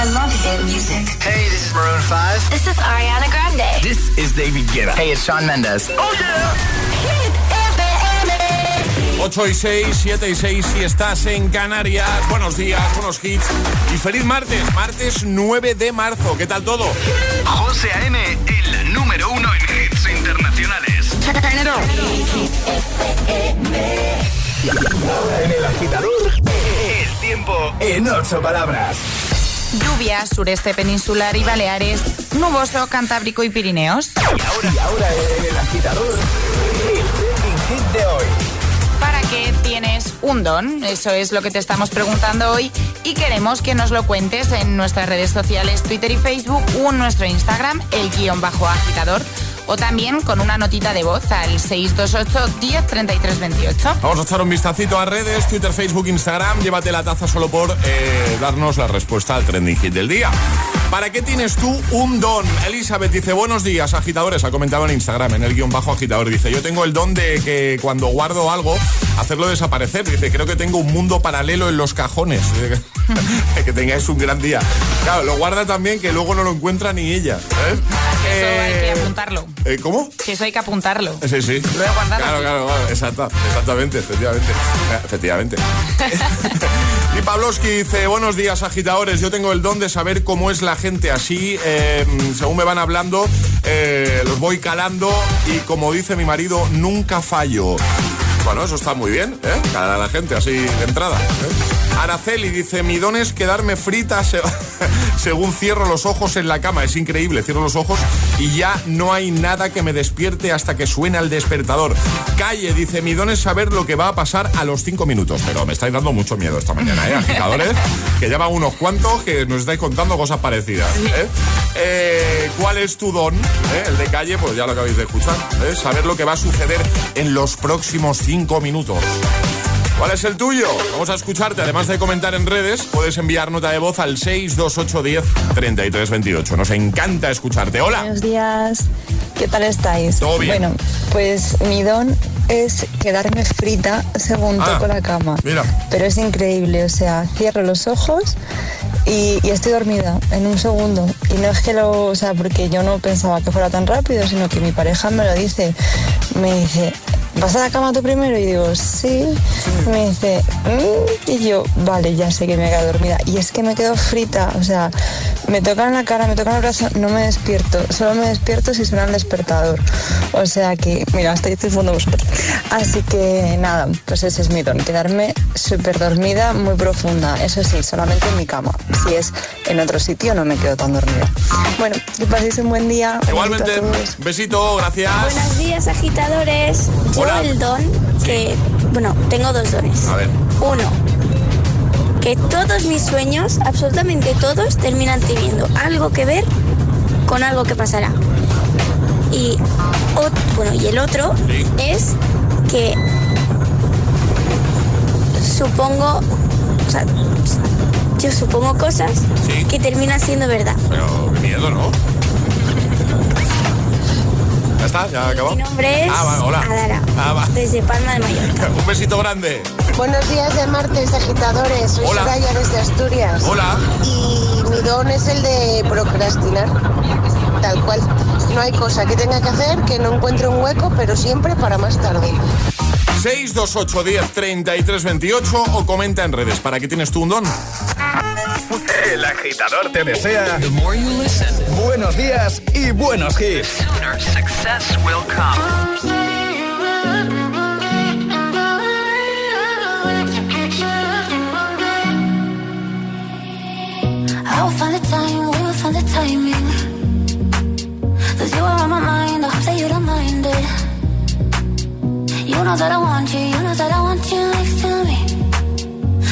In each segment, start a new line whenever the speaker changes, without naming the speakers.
I love hit music.
Hey, this is Maroon 5.
This is Ariana Grande.
This is David Guetta. Hey, it's Sean Mendes.
Oh yeah. Hit
8 y 6, 7 y 6 si estás en Canarias. Buenos días, buenos hits. Y feliz martes, martes 9 de marzo. ¿Qué tal todo?
José A.M., el número uno en hits internacionales.
En el agitador,
El tiempo
en ocho palabras.
Lluvia, sureste peninsular y Baleares, nuboso, Cantábrico y Pirineos.
Y ahora, y ahora el agitador, el hit de hoy.
¿Para qué tienes un don? Eso es lo que te estamos preguntando hoy y queremos que nos lo cuentes en nuestras redes sociales, Twitter y Facebook o en nuestro Instagram, el guion bajo agitador o también con una notita de voz al 628 10 33 28.
Vamos a echar un vistacito a redes, Twitter, Facebook, Instagram. Llévate la taza solo por eh, darnos la respuesta al trending hit del día. ¿Para qué tienes tú un don? Elizabeth dice, buenos días, agitadores. Ha comentado en Instagram, en el guion bajo agitador. Dice, yo tengo el don de que cuando guardo algo, hacerlo desaparecer. Dice, creo que tengo un mundo paralelo en los cajones. que tengáis un gran día. Claro, lo guarda también que luego no lo encuentra ni ella. ¿sabes?
Eso hay que
Eh,
apuntarlo.
eh, ¿Cómo?
Que eso hay que apuntarlo.
Sí, sí. Claro, claro, claro. Exacta, exactamente, efectivamente. Eh, Efectivamente. y Pavlovsky dice, buenos días agitadores, yo tengo el don de saber cómo es la gente así, eh, según me van hablando, eh, los voy calando y como dice mi marido, nunca fallo. Bueno, eso está muy bien, ¿eh? Calar a la gente así de entrada. ¿eh? Araceli dice, mi don es quedarme frita se- según cierro los ojos en la cama. Es increíble, cierro los ojos y ya no hay nada que me despierte hasta que suena el despertador. Calle dice, mi don es saber lo que va a pasar a los cinco minutos. Pero me estáis dando mucho miedo esta mañana, ¿eh? Agitadores, que ya van unos cuantos que nos estáis contando cosas parecidas. ¿eh? Eh, ¿Cuál es tu don? ¿Eh? El de calle, pues ya lo acabáis de escuchar. ¿eh? Saber lo que va a suceder en los próximos cinco minutos. ¿Cuál es el tuyo? Vamos a escucharte. Además de comentar en redes, puedes enviar nota de voz al 628103328. Nos encanta escucharte. Hola.
Buenos días, ¿qué tal estáis?
Todo bien.
Bueno, pues mi don es quedarme frita según
Ah,
toco la cama.
mira.
Pero es increíble, o sea, cierro los ojos y, y estoy dormida en un segundo. Y no es que lo, o sea, porque yo no pensaba que fuera tan rápido, sino que mi pareja me lo dice. Me dice, ¿vas a la cama tú primero? Y digo, sí. Me dice, "Mm", y yo, vale, ya sé que me he quedado dormida. Y es que me quedo frita, o sea, me tocan la cara, me tocan el brazo, no me despierto. Solo me despierto si suena el despertador. O sea que, mira, estoy fondo vosotros. Así que nada, pues ese es mi don, quedarme súper dormida, muy profunda. Eso sí, solamente en mi cama. Si es en otro sitio, no me quedo tan dormida. Bueno, que paséis un buen día.
Igualmente,
besito,
gracias.
Buenos días, agitadores. Yo
Hola.
el don que... Bueno, tengo dos dones.
A ver.
Uno, que todos mis sueños, absolutamente todos, terminan teniendo algo que ver con algo que pasará. Y, bueno, y el otro
Sí.
es que supongo, o sea, yo supongo cosas
Sí.
que terminan siendo verdad.
Pero qué miedo, ¿no? ¿Ya está? ¿Ya acabó?
Mi nombre es
Ah, hola.
Adara,
Ah, va.
desde Palma de Mallorca.
Un besito grande.
Buenos días de martes, agitadores. Soy
Hola.
Soraya desde Asturias.
Hola.
Y mi don es el de procrastinar. Tal cual. No hay cosa que tenga que hacer que no encuentre un hueco, pero siempre para más tarde.
628 10 33 28 o comenta en redes. ¿Para qué tienes tú un don?
El agitador te desea
The more you listen,
buenos días y buenos hits.
sooner success will come.
I will find the time, we will find the timing. Cause you are on my mind, I hope that you don't mind it. You know that I want you, you know that I want you next to me.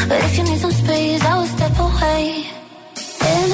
But if you need some space, I will step away.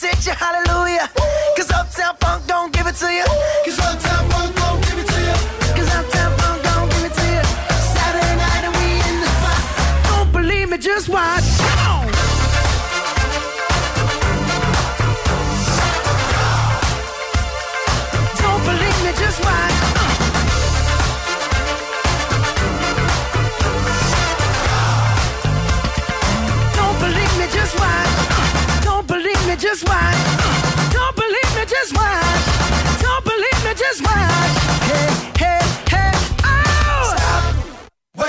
Hit you, hallelujah. Cause Uptown Funk don't give it to you. Cause Uptown Funk don't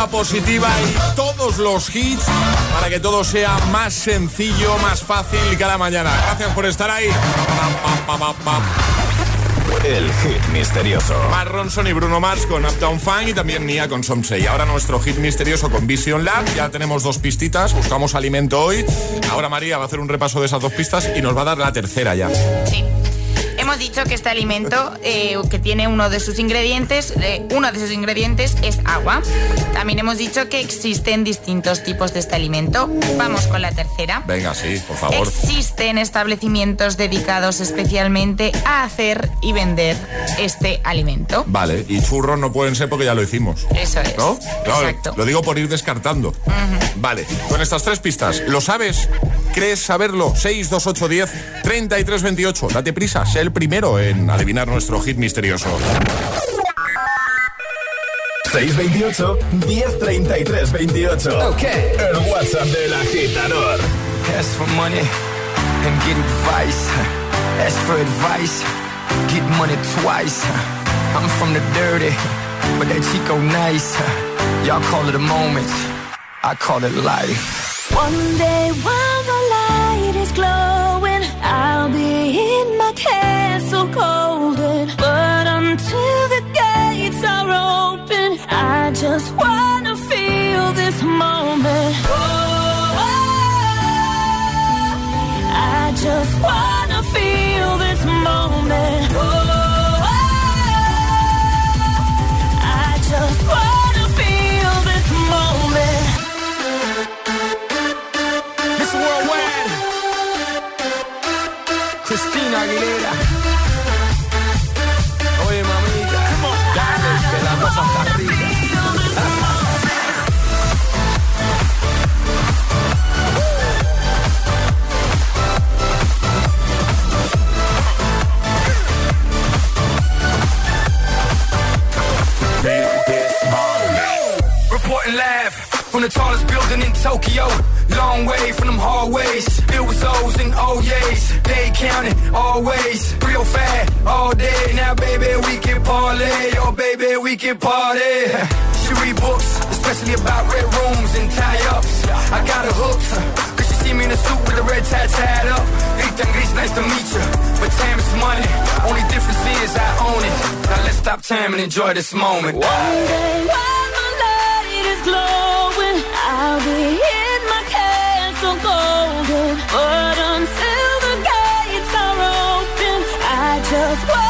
Energía positiva y todos los hits para que todo sea más sencillo, más fácil cada mañana. Gracias por estar ahí. Pam, pam, pam, pam.
El hit misterioso.
Mark Ronson y Bruno Mars con Uptown Funk y también Nia con Somsei. Ahora nuestro hit misterioso con Vision Lab. Ya tenemos dos pistitas, buscamos alimento hoy. Ahora María va a hacer un repaso de esas dos pistas y nos va a dar la tercera ya.
Sí. Hemos dicho que este alimento, eh, que tiene uno de sus ingredientes, eh, uno de sus ingredientes es agua. También hemos dicho que existen distintos tipos de este alimento. Vamos con la tercera.
Venga, sí, por favor.
Existen establecimientos dedicados especialmente a hacer y vender este alimento.
Vale, y churros no pueden ser porque ya lo hicimos.
Eso es.
¿No? No,
Exacto.
Lo digo por ir descartando. Vale, con estas tres pistas, ¿lo sabes? ¿Crees saberlo? 6, 2, 8, 10, 33, 28. Date prisa, sé el primero en adivinar nuestro hit misterioso.
628 1033 28.
Ok.
El WhatsApp del agitador.
Ask for money and get advice. Ask for advice, get money twice. I'm from the dirty, but that Chico nice. Y'all call it a moment, I call it life.
One day while the light is glowing, I'll be in golden. But until the gates are open, I just wanna feel this moment. Oh, oh, oh. I just wanna
Aguilera. From the tallest building in Tokyo. Long way from them hallways. Filled with O's and oh O's. They counting always. Real fat all day. Now, baby, we can parlay. Oh, baby, we can party. She read books, especially about red rooms and tie ups. I got her hooked. Cause she see me in a suit with a red tie tied up. Ethan Grease, nice to meet you. But time is money. Only difference is I own it. Now let's stop time and enjoy this moment.
One day while the light is glowing, golden. But until the gates are open, I just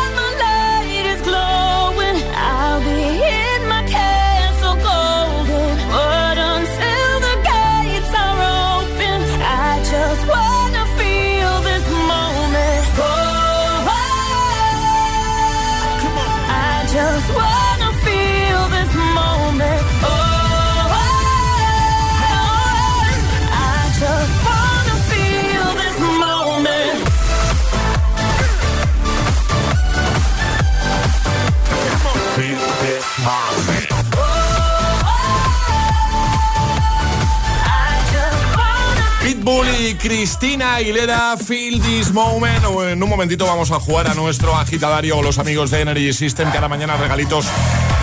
Cristina Aguilera, Feel This Moment. En un momentito vamos a jugar a nuestro agitadario los amigos de Energy System. Cada mañana regalitos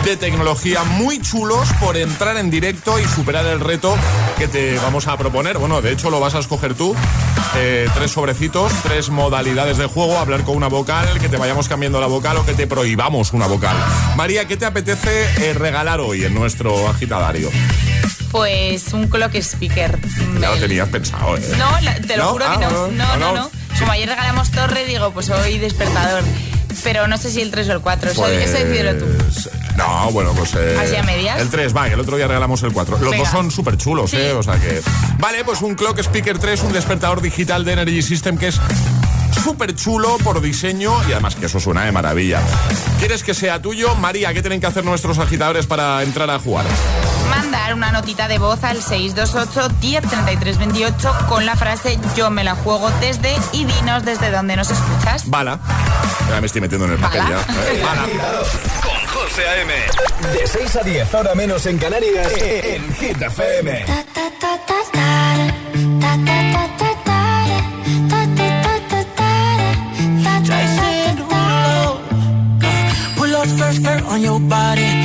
de tecnología muy chulos por entrar en directo y superar el reto que te vamos a proponer. Bueno, de hecho lo vas a escoger tú. Eh, tres sobrecitos, tres modalidades de juego, hablar con una vocal, que te vayamos cambiando la vocal o que te prohibamos una vocal. María, ¿qué te apetece eh, regalar hoy en nuestro agitadario?
Pues un clock speaker.
Ya lo tenías pensado, ¿eh?
No, te lo juro que no. No, no, no. Como ayer regalamos torre, digo, pues hoy despertador. Pero no sé si el 3 o el 4. Eso,
Pues,
decídelo tú.
No, bueno, pues. eh,
¿Así a medias?
El 3, va, el otro día regalamos el 4. Los
Venga.
dos son súper chulos,
Sí.
¿eh? O sea que. Vale, pues un Clock Speaker 3, un despertador digital de Energy System que es súper chulo por diseño y además que eso suena de maravilla. ¿Quieres que sea tuyo? María, ¿qué tienen que hacer nuestros agitadores para entrar a jugar?
Mandar una notita de voz al 628 103328 con la frase Yo me la juego desde y dinos desde dónde nos escuchas.
Bala. Ya me estoy metiendo en el papel ya. Eh, Bala.
Con José A.M. De 6 a 10, ahora menos en Canarias, en Hit FM.
Pull up skirt, skirt on your body.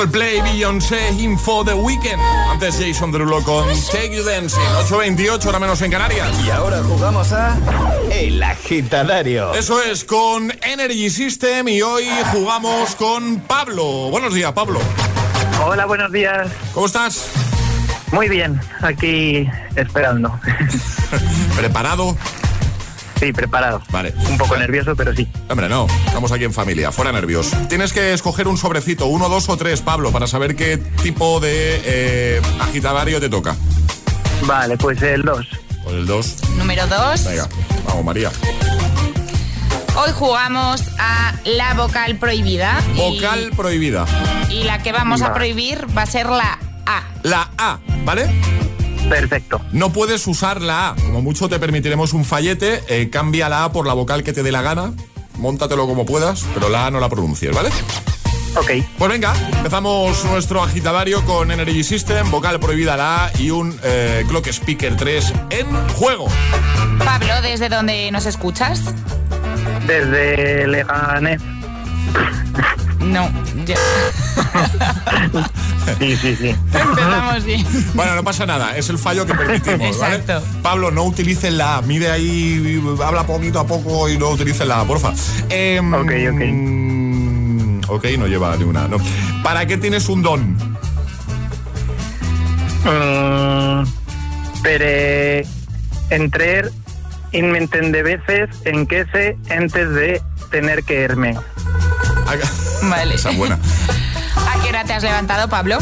Coldplay, Beyoncé, Info The Weekend. Antes Jason Derulo con Take You Dancing. 8.28, ahora menos en Canarias.
Y ahora jugamos a El Agitadario.
Eso es, con Energy System y hoy jugamos con Pablo. Buenos días, Pablo.
Hola, buenos días.
¿Cómo estás?
Muy bien, aquí esperando.
¿Preparado?
Sí, preparado.
Vale.
Un poco nervioso, pero sí.
Hombre, no, estamos aquí en familia, fuera nervios. Tienes que escoger un sobrecito, uno, dos o tres, Pablo, para saber qué tipo de eh, agitadario te toca.
Vale, pues el 2.
Pues el 2.
Número 2.
Venga, vamos, María.
Hoy jugamos a la vocal prohibida. y-
Vocal prohibida.
Y, la que vamos a prohibir va a ser la A.
La A, ¿vale?
Perfecto.
No puedes usar la A. Como mucho te permitiremos un fallete. eh, cambia la A por la vocal que te dé la gana. Móntatelo como puedas, pero la A no la pronuncies, ¿vale?
Ok.
Pues venga, empezamos nuestro agitadario con Energy System, vocal prohibida la A y un eh, Clock Speaker 3 en juego.
Pablo, ¿desde dónde nos escuchas?
Desde Leganés.
No, ya.
Sí, sí, sí.
Empezamos bien.
Bueno, no pasa nada, es el fallo que permitimos, ¿vale?
Exacto.
Pablo, no utilices la A, mide ahí, habla poquito a poco y no utilices la A, porfa. Em,
Ok,
ok. Ok, no lleva ni una, no. ¿Para qué tienes un don?
Mm, pero entrar inmenten de veces en que se antes de tener que irme.
Vale.
Esa es buena.
¿A qué hora te has levantado, Pablo?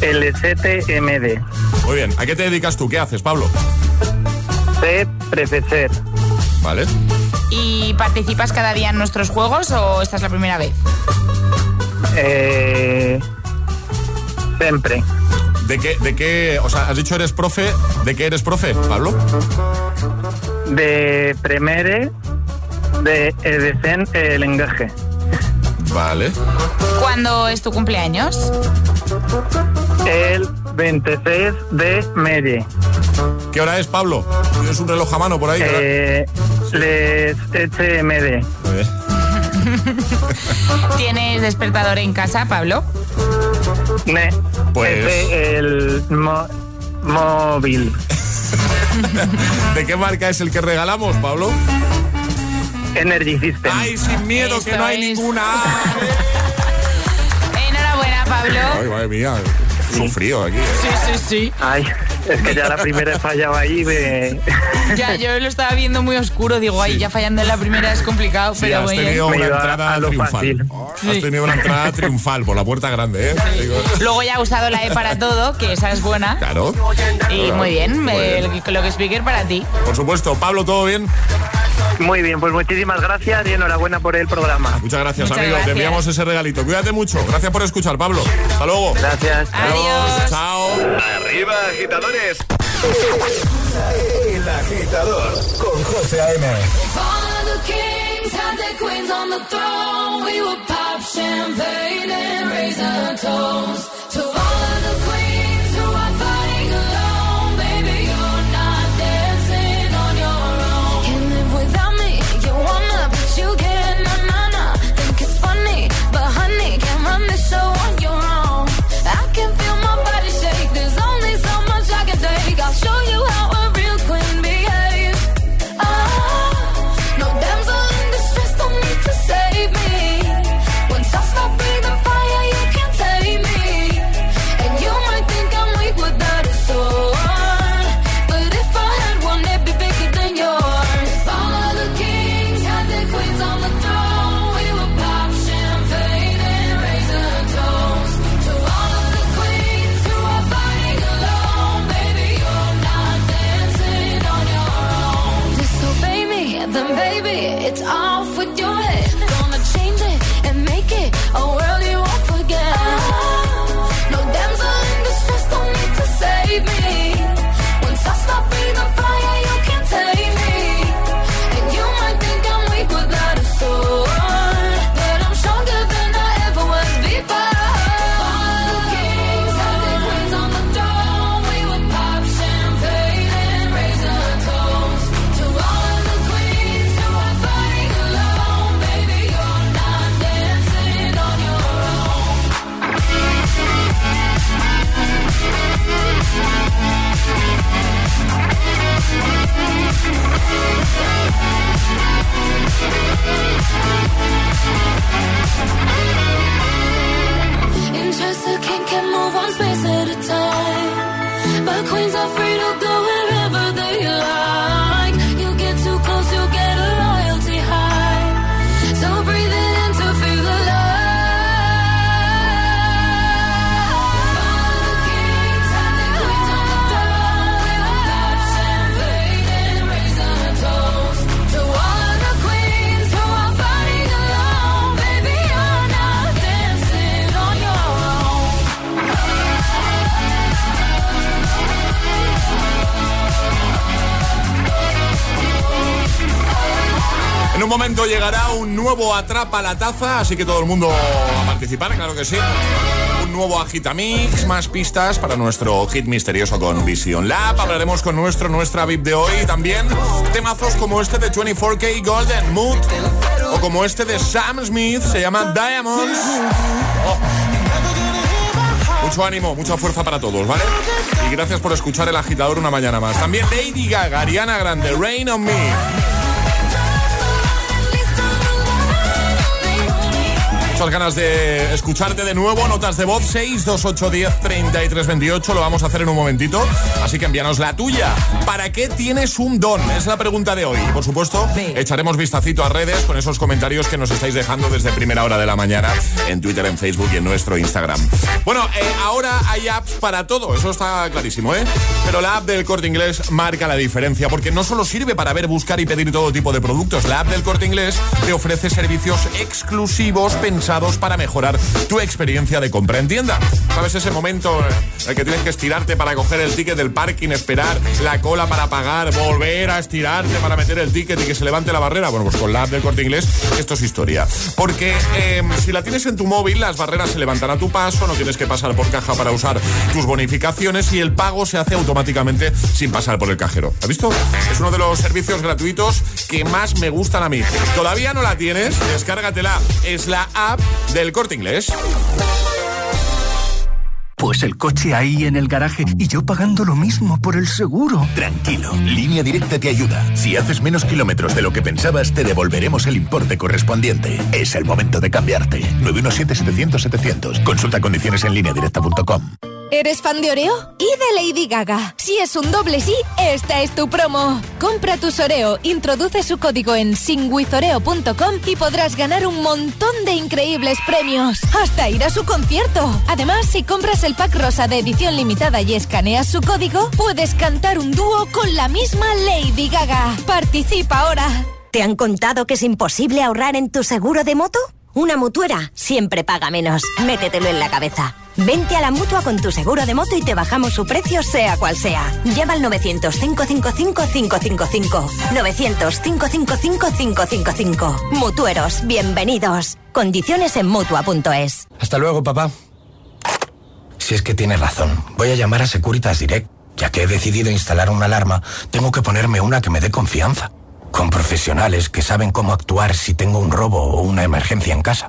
El STMD.
Muy bien, ¿a qué te dedicas tú? ¿Qué haces, Pablo?
De profesor.
Vale.
¿Y participas cada día en nuestros juegos o esta es la primera vez?
Eh, siempre.
¿De qué, de qué, o sea, has dicho eres profe, ¿de qué eres profe, Pablo?
De premere de edecen el engaje.
Vale.
¿Cuándo es tu cumpleaños?
El 26 de medio.
¿Qué hora es, Pablo? ¿Tienes un reloj a mano por ahí?
Eh, les
bien.
¿Tienes despertador en casa, Pablo?
Ne.
Pues-
el mo- móvil.
¿De qué marca es el que regalamos, Pablo?
Energy System.
Ay, sin miedo, que no hay
es.
ninguna.
Enhorabuena, Pablo.
Ay, madre mía, sufrido aquí. ¿eh?
Sí, sí, sí.
Ay, es que ya la primera he fallado ahí de...
Ya, yo lo estaba viendo muy oscuro. Digo, ay, ya fallando en la primera es complicado,
Sí,
pero
has
bueno.
tenido
Me
una entrada
a lo
triunfal. Has tenido una entrada triunfal por la puerta grande, ¿eh? Digo,
Luego ya ha usado la E para todo, que esa es buena.
claro.
Y muy bien,
Muy
el
bien.
Clock Speaker para ti.
Por supuesto, Pablo, ¿todo bien?
Muy bien, pues muchísimas gracias y enhorabuena por el programa.
Muchas gracias,
Muchas
amigo.
gracias.
Te enviamos ese regalito. Cuídate mucho. Gracias por escuchar, Pablo. Hasta luego.
Gracias.
Adiós.
Chao.
Arriba, agitadores. El agitador con José A.M.
All the kings had their queens on the throne. We would pop champagne and raise a toast to all of the queens
llegará un nuevo Atrapa la Taza, así que todo el mundo a participar, claro que sí. Un nuevo Agitamix, más pistas para nuestro hit misterioso con Vision Lab. Hablaremos con nuestro, nuestra VIP de hoy también temazos como este de 24K Golden Mood o como este de Sam Smith, se llama Diamonds. Oh. Mucho ánimo, mucha fuerza para todos, ¿vale? Y gracias por escuchar el agitador una mañana más. También Lady Gaga, Ariana Grande, Rain on Me. Muchas ganas de escucharte de nuevo. Notas de voz 62810 3328. Lo vamos a hacer en un momentito. Así que envíanos la tuya. ¿Para qué tienes un don? Es la pregunta de hoy. Por supuesto, echaremos vistacito a redes con esos comentarios que nos estáis dejando desde primera hora de la mañana en Twitter, en Facebook y en nuestro Instagram. Bueno, eh, ahora hay apps para todo. Eso está clarísimo, ¿eh? Pero la app del Corte Inglés marca la diferencia porque no solo sirve para ver, buscar y pedir todo tipo de productos. La app del Corte Inglés te ofrece servicios exclusivos pensados para mejorar tu experiencia de compra en tienda. ¿Sabes ese momento en el que tienes que estirarte para coger el ticket del parking, esperar la cola para pagar, volver a estirarte para meter el ticket y que se levante la barrera? Bueno, pues con la app del corte inglés esto es historia. Porque em, si la tienes en tu móvil, las barreras se levantan a tu paso, no tienes que pasar por caja para usar tus bonificaciones y el pago se hace automáticamente sin pasar por el cajero. ¿Has visto? Es uno de los servicios gratuitos que más me gustan a mí. ¿Todavía no la tienes? Descárgatela. Es la app del corte inglés.
Pues el coche ahí en el garaje y yo pagando lo mismo por el seguro.
Tranquilo, Línea Directa te ayuda. Si haces menos kilómetros de lo que pensabas, te devolveremos el importe correspondiente. Es el momento de cambiarte. 917-700-700. Consulta condiciones en lineadirecta.com.
¿Eres fan de Oreo? Y de Lady Gaga. Si es un doble sí, esta es tu promo. Compra tus Oreo, introduce su código en singwithoreo.com y podrás ganar un montón de increíbles premios. Hasta ir a su concierto. Además, si compras el pack rosa de edición limitada y escaneas su código, puedes cantar un dúo con la misma Lady Gaga. Participa ahora.
¿Te han contado que es imposible ahorrar en tu seguro de moto? Una mutuera siempre paga menos. Métetelo en la cabeza. Vente a la mutua con tu seguro de moto y te bajamos su precio, sea cual sea. Llama al 900-555-555. 900-555-555. Mutueros, bienvenidos. Condiciones en mutua.es.
Hasta luego, papá. Si es que tienes razón, voy a llamar a Securitas Direct. Ya que he decidido instalar una alarma, tengo que ponerme una que me dé confianza. Con profesionales que saben cómo actuar si tengo un robo o una emergencia en casa.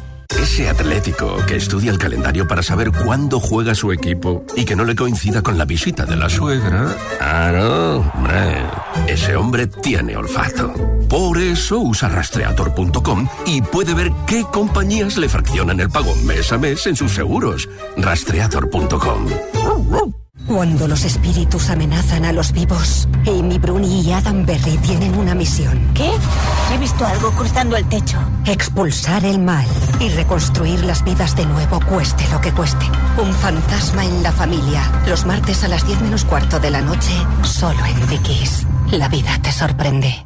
Ese atlético que estudia el calendario para saber cuándo juega su equipo y que no le coincida con la visita de la suegra. Ah, no, hombre. Ese hombre tiene olfato. Por eso usa rastreator.com y puede ver qué compañías le fraccionan el pago mes a mes en sus seguros. Rastreator.com.
Cuando los espíritus amenazan a los vivos, Amy Bruni y Adam Berry tienen una misión.
¿Qué? He visto algo cruzando el techo.
Expulsar el mal y reconstruir las vidas de nuevo, cueste lo que cueste. Un fantasma en la familia. Los martes a las 10 menos cuarto de la noche, solo en Dickies. La vida te sorprende.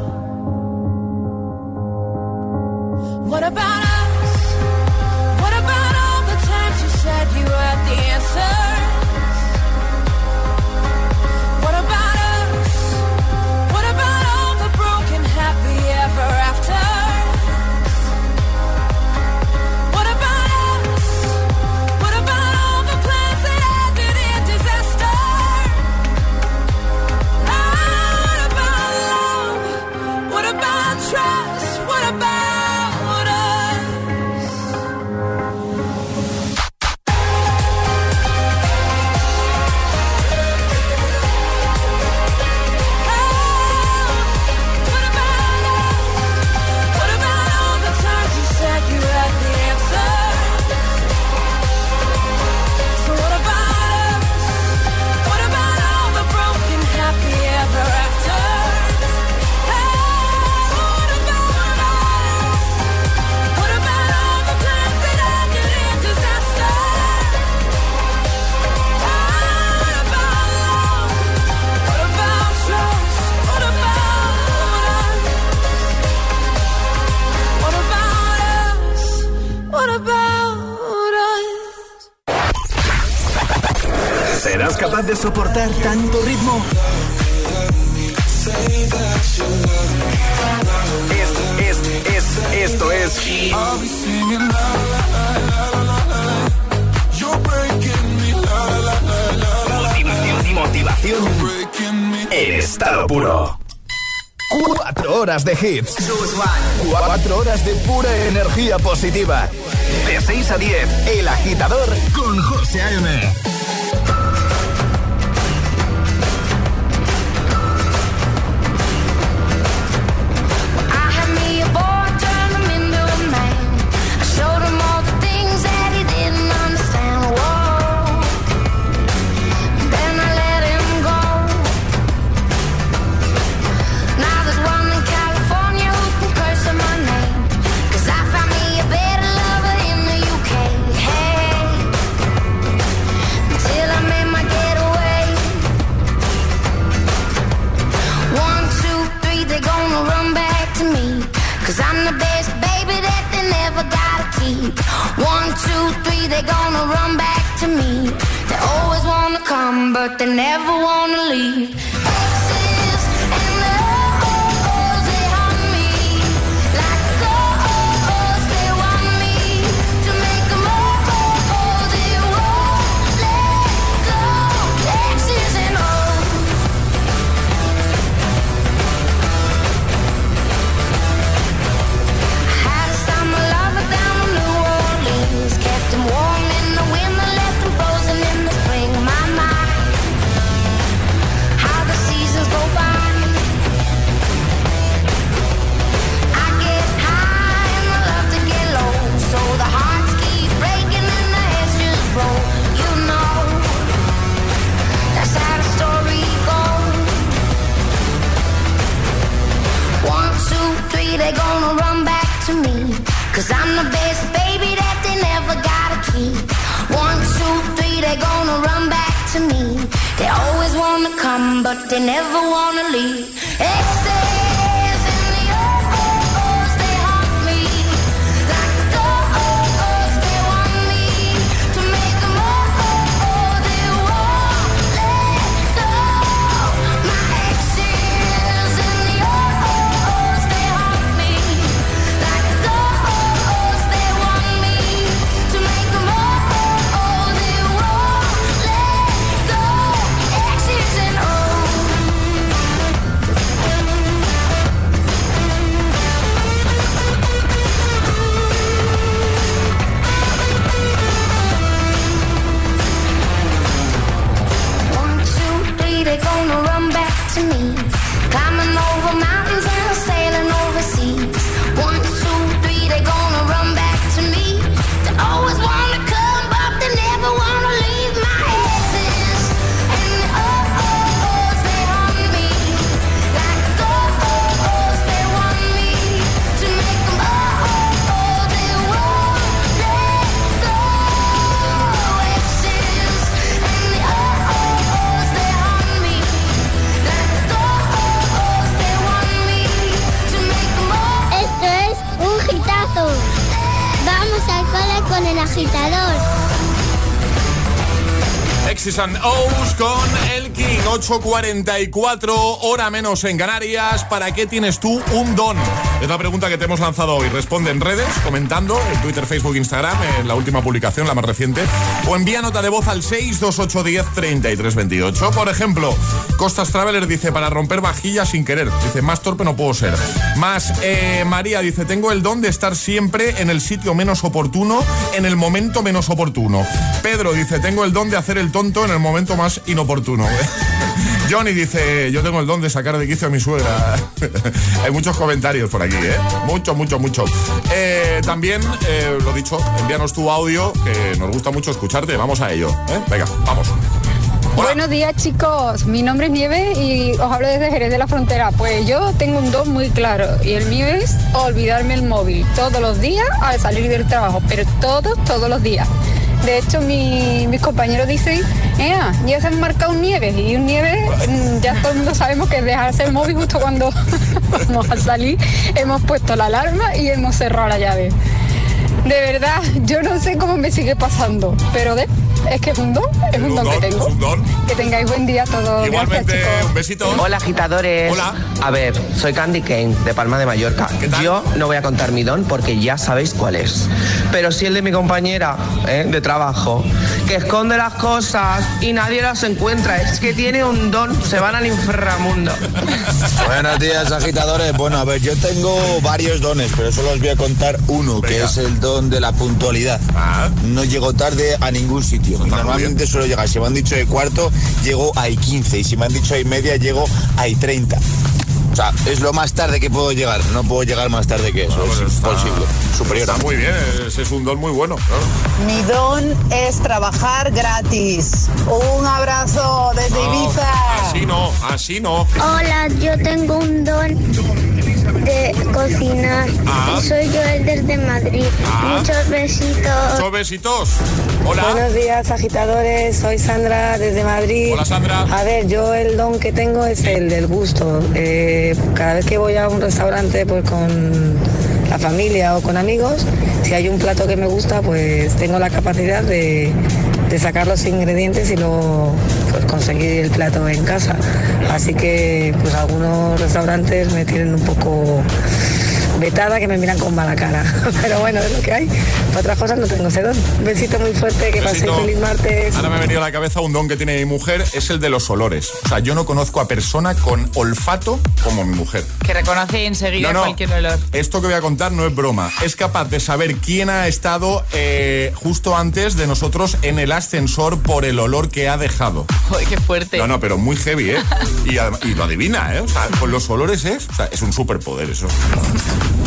What about us? What about all the times you said you had the answers?
Tanto ritmo? Es, es, es, esto es Motivación, motivación en estado puro. Cuatro horas de hits. Cuatro horas de pura energía positiva. De 6 a 10, El Agitador con José A.M.
One, two, three, they're gonna run back to me. They always wanna come, but they never wanna leave. But they never wanna leave.
Con el
King 8.44, hora menos en Canarias. ¿Para qué tienes tú un don? Es la pregunta que te hemos lanzado hoy. Responde en redes, comentando en Twitter, Facebook, Instagram, en la última publicación, la más reciente. O envía nota de voz al 628103328. Por ejemplo, Costas Traveler dice, para romper vajillas sin querer. Dice, más torpe no puedo ser. Más eh, María dice, tengo el don de estar siempre en el sitio menos oportuno, en el momento menos oportuno. Pedro dice, tengo el don de hacer el tonto en el momento más inoportuno. Johnny dice, yo tengo el don de sacar de quicio a mi suegra. Hay muchos comentarios por aquí, ¿eh? Mucho, mucho, mucho. Eh, también, eh, lo dicho, envíanos tu audio, que nos gusta mucho escucharte. Vamos a ello, ¿eh? Venga, vamos.
Buenos días chicos, mi nombre es Nieves y os hablo desde Jerez de la Frontera. Pues yo tengo un don muy claro y el mío es olvidarme el móvil todos los días al salir del trabajo, pero todos, todos los días. De hecho, mi- mis compañeros dicen, Ea, ya se han marcado un nieve y un nieve mm, ya todo el mundo sabemos que dejarse el móvil justo cuando vamos a salir. Hemos puesto la alarma y hemos cerrado la llave. De verdad, yo no sé cómo me sigue pasando, pero de, es que es un don, es un don que tengo. Que tengáis buen día a todos.
Igualmente,
Gracias, chicos.
un besito.
Hola agitadores.
Hola.
A ver, soy Candy Kane de Palma de Mallorca. Yo no voy a contar mi don porque ya sabéis cuál es. Pero sí el de mi compañera ¿eh? de trabajo, que esconde las cosas y nadie las encuentra. Es que tiene un don, se van al inframundo.
Buenos días, agitadores. Bueno, a ver, yo tengo varios dones, pero solo os voy a contar uno, que es el don de la puntualidad. No llego tarde a ningún sitio. Normalmente suelo llegar. Si me han dicho de cuarto, llego a 15. Y si me han dicho de media, llego a 30. O sea, es lo más tarde que puedo llegar. No puedo llegar más tarde que eso. es imposible. Superior a
Está muy bien, ese es un don muy bueno. claro.
Mi don es trabajar gratis. Un abrazo desde
No,
Ibiza.
Así no, así no.
Hola, yo tengo un don de cocinar.
Ah.
Y soy Joel desde Madrid.
Ah.
Muchos besitos.
Muchos besitos. Hola.
Buenos días, agitadores. Soy Sandra desde Madrid.
Hola, Sandra.
A ver, yo el don que tengo es el del gusto. Eh, cada vez que voy a un restaurante pues con la familia o con amigos, si hay un plato que me gusta, pues tengo la capacidad de, de sacar los ingredientes y luego pues, conseguir el plato en casa. Así que pues algunos restaurantes me tienen un poco vetada que me miran con mala cara. Pero bueno, es lo que hay. Para otras cosas no tengo ese don. Un besito muy fuerte, que paséis feliz martes.
Ahora me ha venido a la cabeza un don que tiene mi mujer, es el de los olores. O sea, yo no conozco a persona con olfato como mi mujer.
Que reconoce enseguida
No, no.
cualquier olor.
Esto que voy a contar no es broma. Es capaz de saber quién ha estado eh, justo antes de nosotros en el ascensor por el olor que ha dejado.
Uy, qué fuerte.
No, no, pero muy heavy, ¿eh? Y lo adivina, ¿eh? O sea, con los olores es, o sea, es un superpoder eso.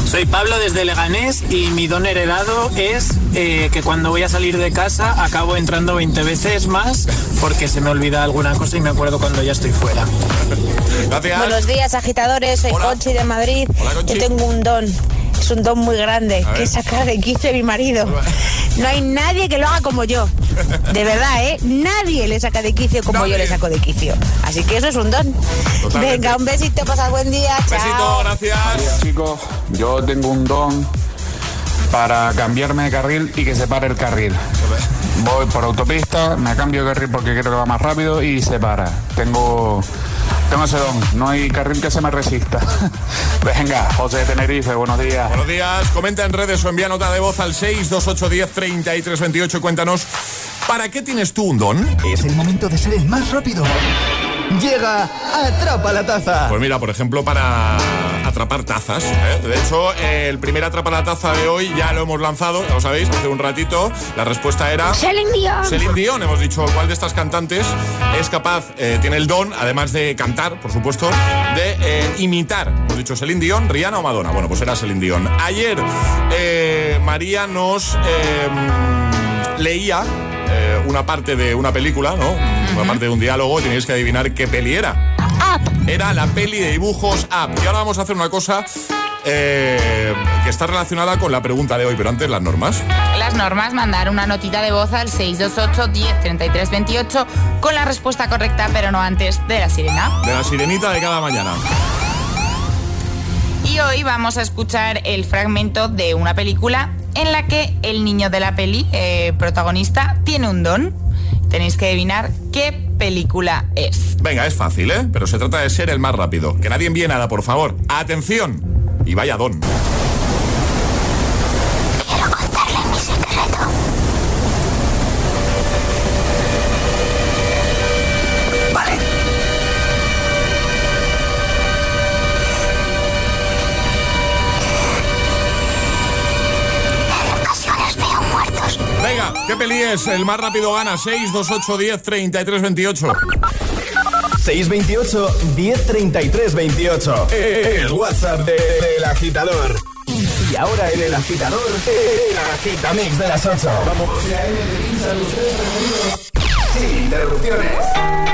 Soy Pablo desde Leganés y mi don heredado es eh, que cuando voy a salir de casa acabo entrando 20 veces más porque se me olvida alguna cosa y me acuerdo cuando ya estoy fuera.
Gracias.
Buenos días, agitadores. Soy Conchi de Madrid. Yo tengo un don. Es un don muy grande, que sacar de quicio a mi marido. No hay nadie que lo haga como yo. De verdad, ¿eh? Nadie le saca de quicio como yo le saco de quicio. Así que eso es un don.
Totalmente.
Venga, un besito, pasad buen día. Chao.
gracias.
chicos, yo tengo un don para cambiarme de carril y que se pare el carril. Voy por autopista, me cambio de carril porque creo que va más rápido y se para. Tengo, tengo ese don, no hay carril que se me resista. Venga, José de Tenerife, buenos días.
Buenos días, comenta en redes o envía nota de voz al 628103328 y cuéntanos, ¿para qué tienes tú un don?
Es el momento de ser el más rápido. Llega Atrapa la Taza.
Pues mira, por ejemplo, para atrapar tazas. ¿eh? De hecho, el primer atrapa la taza de hoy ya lo hemos lanzado, ya lo sabéis, hace un ratito. La respuesta era...
Celine Dion.
Celine Dion, hemos dicho cuál de estas cantantes es capaz, eh, tiene el don, además de cantar, por supuesto, de eh, imitar. Hemos dicho Celine Dion, Rihanna o Madonna. Bueno, pues era Celine Dion. Ayer eh, María nos eh, leía eh, una parte de una película, ¿no? Una parte de un diálogo y teníais que adivinar qué peli era. Era la peli de dibujos Up. Y ahora vamos a hacer una cosa eh, que está relacionada con la pregunta de hoy, pero antes las normas.
Las normas, mandar una notita de voz al 628 10 33 28 con la respuesta correcta, pero no antes de la sirena.
De la sirenita de cada mañana.
Y hoy vamos a escuchar el fragmento de una película en la que el niño de la peli, eh, protagonista, tiene un don. Tenéis que adivinar qué película es.
Venga, es fácil, ¿eh? Pero se trata de ser el más rápido. Que nadie envíe nada, por favor. Atención. Y vaya don. ¿Qué peli es? El más rápido gana. 6, 2, 8, 10, 33, 28.
628 1033 28. El WhatsApp de- del agitador. Y ahora en el agitador, el agitamix de las 8. Vamos. Sin interrupciones.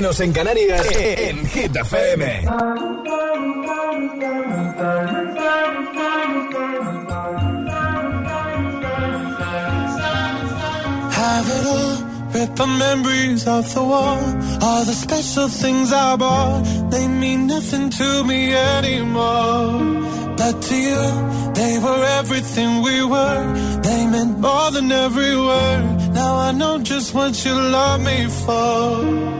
Menos en Canarias, en Hit FM.
Have it all, rip the memories of the war. All the special things I bought, they mean nothing to me anymore. But to you, they were everything we were. They meant more than every word. Now I know just what you love me for.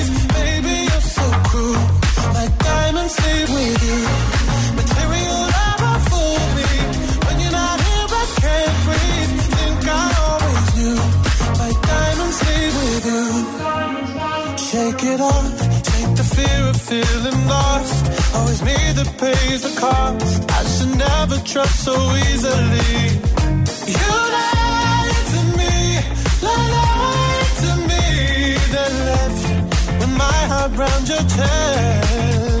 Diamonds leave with you. Material me. When you're not here, I can't breathe. Think I always knew. My diamonds leave with you. Shake it off. Take the fear of feeling lost. Always the cost. I should never trust so easily. You lied to me, lied to me, then left with my heart round your chest.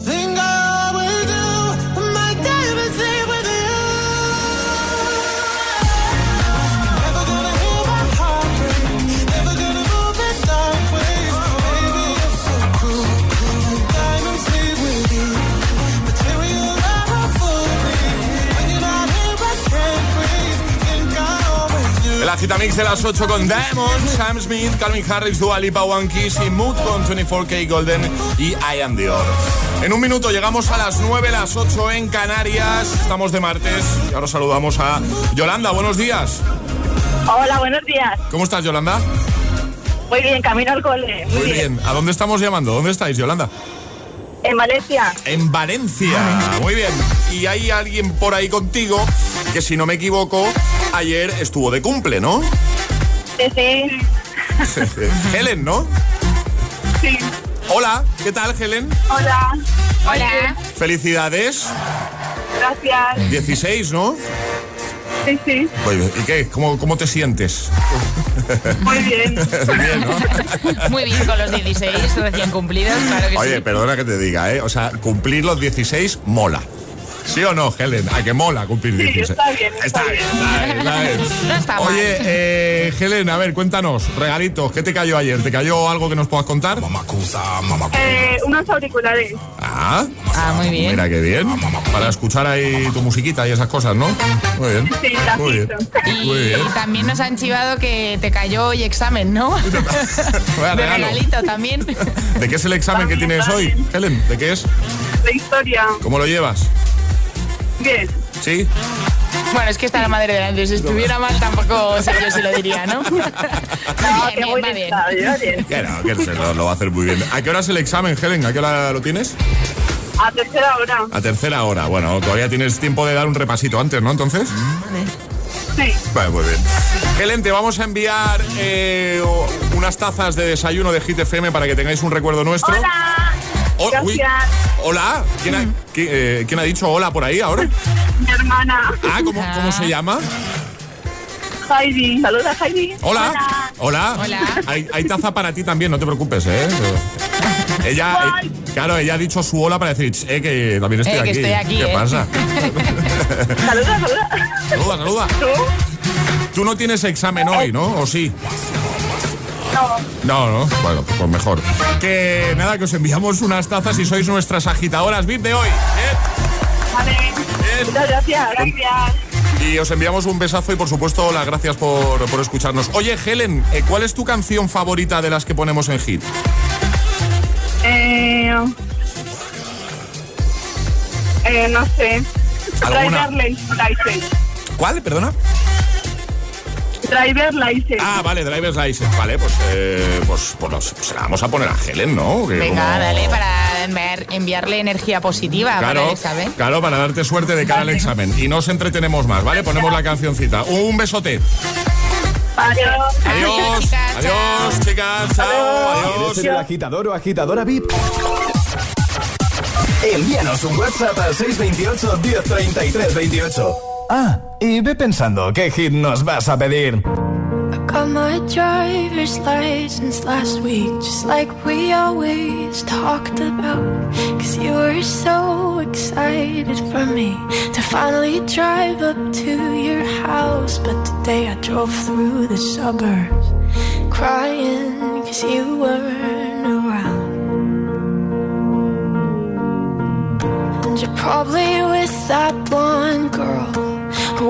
Knew.
El agitamix de las 8 con Diamond, Sam Smith, Calvin Harris, Dua Lipa, One Kiss y Mood con 24K Golden y I Am Dior. En un minuto llegamos a las 9, las 8 en Canarias. Estamos de martes y ahora saludamos a Yolanda. Buenos días.
Hola, buenos días.
¿Cómo estás, Yolanda?
Muy bien, camino al cole.
Muy bien. ¿A dónde estamos llamando? ¿Dónde estáis, Yolanda?
En Valencia.
En Valencia. Muy bien. Y hay alguien por ahí contigo que, si no me equivoco, ayer estuvo de cumple, ¿no?
Sí, sí.
Helen, ¿no?
Sí.
Hola, ¿qué tal, Helen?
Hola.
Hola.
Felicidades.
Gracias.
16, ¿no?
Sí, sí.
Oye, ¿Y qué? ¿Cómo, cómo te sientes?
Muy bien.
Bien, ¿no?
Muy bien con los 16 recién cumplidos, claro que
Oye,
sí.
perdona que te diga, ¿eh? O sea, cumplir los 16 mola. ¿Sí o no, Helen? ¿A que mola cumplir 16?
está bien, está
bien. está bien, está bien.
No está mal.
Oye, eh, Helen, a ver, cuéntanos, regalitos, ¿qué te cayó ayer? ¿Te cayó algo que nos puedas contar?
Eh, unos auriculares.
Ah,
Ah, muy bien.
mira qué bien. Para escuchar ahí tu musiquita y esas cosas, ¿no? Muy bien.
Sí,
Muy bien.
Y,
Muy bien.
y también nos han chivado que te cayó hoy examen, ¿no?
Vaya
De
regalo.
regalito también.
¿De qué es el examen que tienes hoy, Helen? ¿De qué es?
De historia.
¿Cómo lo llevas?
Bien.
¿Sí?
Bueno, es que está la madre delante. Si estuviera mal, tampoco sé yo si lo diría, ¿no?
No,
Bien, bien, va bien.
estado, yo bien.
Que no, que se lo, lo va a hacer muy bien. ¿A qué hora es el examen, Helen? ¿A qué hora lo tienes?
A tercera hora.
A tercera hora. Bueno, todavía tienes tiempo de dar un repasito antes, ¿no? Entonces.
Sí.
Vale, muy bien. Helen, te vamos a enviar eh, unas tazas de desayuno de Hit FM para que tengáis un recuerdo nuestro.
Hola.
Oh, uy,
Gracias.
hola. ¿Quién ha, qui- eh, quién ha dicho hola por ahí ahora?
Mi hermana.
Ah, ¿cómo, cómo se llama?
Heidi. Saluda, Heidi.
Hola. Hola. Hay, hay taza para ti también, no te preocupes, ¿eh? Ella, eh, claro, ella ha dicho su hola para decir, "Ch, eh, que también estoy
Eh,
aquí.
que estoy aquí,
¿Qué
eh".
pasa?
Saluda, saluda.
Saluda, saluda. Tú no tienes examen hoy, ¿no? ¿O sí?
No.
No, no. Bueno, pues mejor. Que nada, que os enviamos unas tazas y sois nuestras agitadoras VIP de hoy.
Vale. Muchas gracias. Gracias.
Y os enviamos un besazo y por supuesto las gracias por, por escucharnos. Oye, Helen, eh, ¿cuál es tu canción favorita de las que ponemos en hit?
Eh, eh, no sé.
¿Alguna? ¿Cuál? Perdona.
Driver License.
Ah, vale, Driver's License. Vale, pues, eh, pues, pues nos- se la vamos a poner a Helen, ¿no? Que
Venga,
como-
dale, para enviar- enviarle energía positiva para
Claro,
el examen.
claro, para darte suerte de cara al examen. Y no os entretenemos más, ¿vale? Ponemos la cancioncita. Un besote.
Adiós.
Adiós. Adiós, chicas. Chao.
¿Quieres
Adiós.
ser el agitador o agitadora VIP? Envíanos un WhatsApp al 628 1033 28. Ah, y ve pensando qué hit nos vas a pedir.
Got my driver's license last week, just like we always talked about. Cause you were so excited for me to finally drive up to your house. But today I drove through the suburbs crying cause you weren't around. And you're probably with that blonde girl